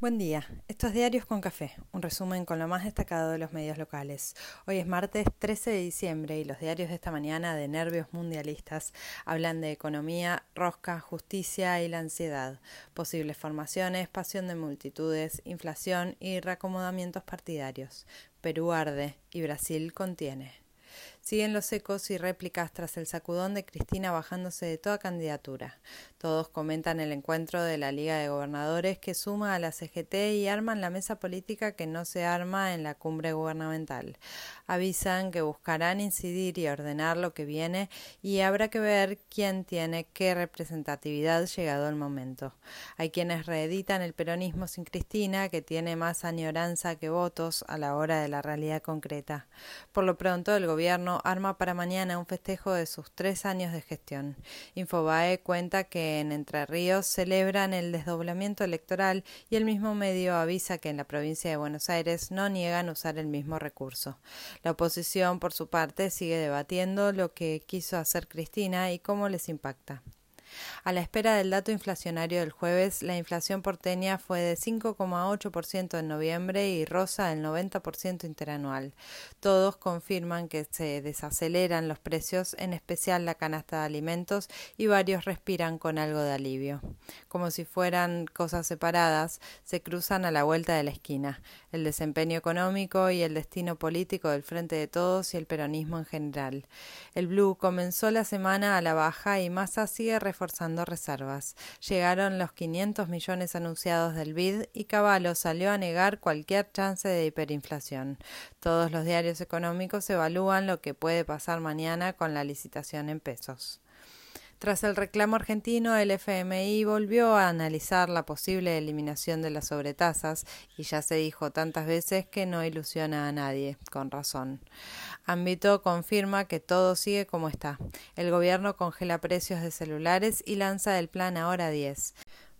Buen día. Estos diarios con café, un resumen con lo más destacado de los medios locales. Hoy es martes 13 de diciembre y los diarios de esta mañana de nervios mundialistas hablan de economía, rosca, justicia y la ansiedad, posibles formaciones, pasión de multitudes, inflación y reacomodamientos partidarios. Perú arde y Brasil contiene. Siguen los ecos y réplicas tras el sacudón de Cristina bajándose de toda candidatura. Todos comentan el encuentro de la Liga de Gobernadores que suma a la CGT y arman la mesa política que no se arma en la cumbre gubernamental. Avisan que buscarán incidir y ordenar lo que viene y habrá que ver quién tiene qué representatividad llegado el momento. Hay quienes reeditan el peronismo sin Cristina que tiene más añoranza que votos a la hora de la realidad concreta. Por lo pronto el gobierno arma para mañana un festejo de sus tres años de gestión. Infobae cuenta que en Entre Ríos celebran el desdoblamiento electoral y el mismo medio avisa que en la provincia de Buenos Aires no niegan usar el mismo recurso. La oposición, por su parte, sigue debatiendo lo que quiso hacer Cristina y cómo les impacta. A la espera del dato inflacionario del jueves, la inflación porteña fue de 5,8% en noviembre y rosa el 90% interanual. Todos confirman que se desaceleran los precios, en especial la canasta de alimentos, y varios respiran con algo de alivio. Como si fueran cosas separadas, se cruzan a la vuelta de la esquina, el desempeño económico y el destino político del Frente de Todos y el peronismo en general. El Blue comenzó la semana a la baja y Massa sigue reforzando reservas. Llegaron los 500 millones anunciados del BID y Caballo salió a negar cualquier chance de hiperinflación. Todos los diarios económicos evalúan lo que puede pasar mañana con la licitación en pesos. Tras el reclamo argentino, el FMI volvió a analizar la posible eliminación de las sobretasas y ya se dijo tantas veces que no ilusiona a nadie, con razón. Ámbito confirma que todo sigue como está. El gobierno congela precios de celulares y lanza el plan Ahora 10.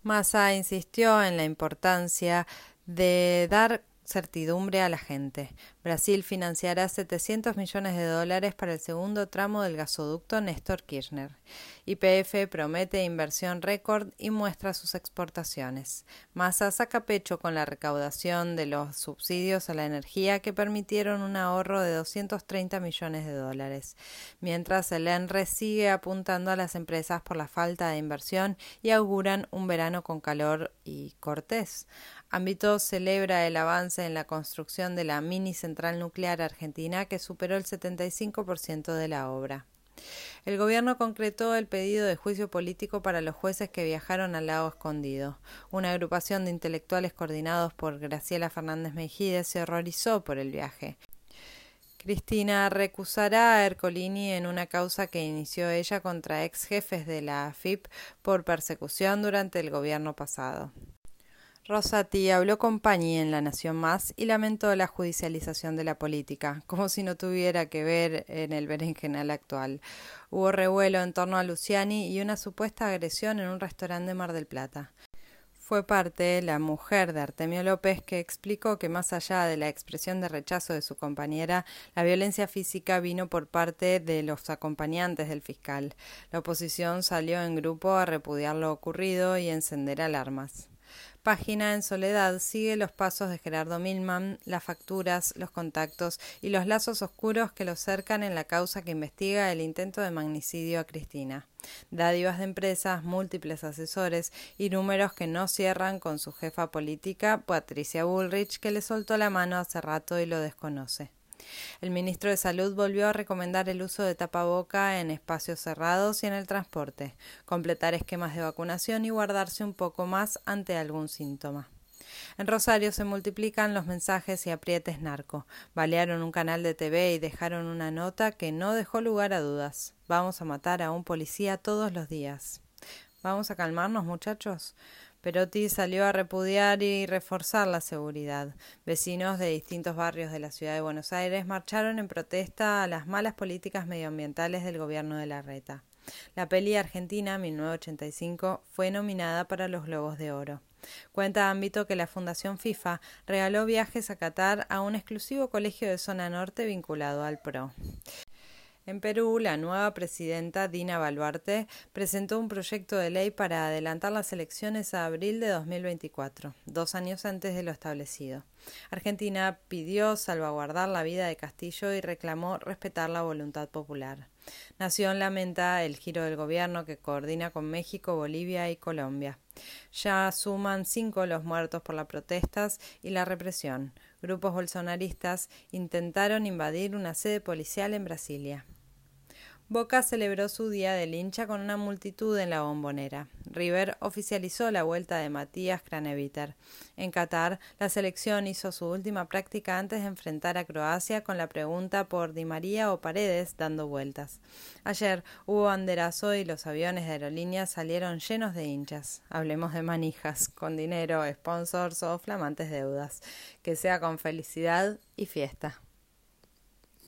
Massa insistió en la importancia de dar certidumbre a la gente. Brasil financiará 700 millones de dólares para el segundo tramo del gasoducto Néstor Kirchner. YPF promete inversión récord y muestra sus exportaciones. Massa saca pecho con la recaudación de los subsidios a la energía que permitieron un ahorro de 230 millones de dólares, mientras el ENRE sigue apuntando a las empresas por la falta de inversión y auguran un verano con calor y cortés. Ámbito celebra el avance en la construcción de la mini central nuclear argentina que superó el 75% de la obra. El gobierno concretó el pedido de juicio político para los jueces que viajaron al lago escondido. Una agrupación de intelectuales coordinados por Graciela Fernández Mejides se horrorizó por el viaje. Cristina recusará a Ercolini en una causa que inició ella contra ex jefes de la AFIP por persecución durante el gobierno pasado. Rosati habló con Pañi en La Nación Más y lamentó la judicialización de la política, como si no tuviera que ver en el berenjenal actual. Hubo revuelo en torno a Luciani y una supuesta agresión en un restaurante de Mar del Plata. Fue parte la mujer de Artemio López que explicó que más allá de la expresión de rechazo de su compañera, la violencia física vino por parte de los acompañantes del fiscal. La oposición salió en grupo a repudiar lo ocurrido y encender alarmas. Página en soledad sigue los pasos de Gerardo Milman, las facturas, los contactos y los lazos oscuros que lo cercan en la causa que investiga el intento de magnicidio a Cristina. Dádivas de empresas, múltiples asesores y números que no cierran con su jefa política, Patricia Bullrich, que le soltó la mano hace rato y lo desconoce. El ministro de Salud volvió a recomendar el uso de tapaboca en espacios cerrados y en el transporte, completar esquemas de vacunación y guardarse un poco más ante algún síntoma. En Rosario se multiplican los mensajes y aprietes narco. Balearon un canal de TV y dejaron una nota que no dejó lugar a dudas. Vamos a matar a un policía todos los días. ¿Vamos a calmarnos, muchachos? Perotti salió a repudiar y reforzar la seguridad. Vecinos de distintos barrios de la ciudad de Buenos Aires marcharon en protesta a las malas políticas medioambientales del gobierno de la Reta. La peli argentina 1985 fue nominada para los Globos de Oro. Cuenta ámbito que la Fundación FIFA regaló viajes a Qatar a un exclusivo colegio de zona norte vinculado al PRO. En Perú, la nueva presidenta Dina Baluarte presentó un proyecto de ley para adelantar las elecciones a abril de 2024, dos años antes de lo establecido. Argentina pidió salvaguardar la vida de Castillo y reclamó respetar la voluntad popular. Nación lamenta el giro del gobierno que coordina con México, Bolivia y Colombia. Ya suman cinco los muertos por las protestas y la represión. Grupos bolsonaristas intentaron invadir una sede policial en Brasilia. Boca celebró su día del hincha con una multitud en la bombonera. River oficializó la vuelta de Matías Craneviter. En Qatar, la selección hizo su última práctica antes de enfrentar a Croacia con la pregunta por Di María o Paredes dando vueltas. Ayer hubo banderazo y los aviones de aerolíneas salieron llenos de hinchas. Hablemos de manijas, con dinero, sponsors o flamantes deudas. Que sea con felicidad y fiesta.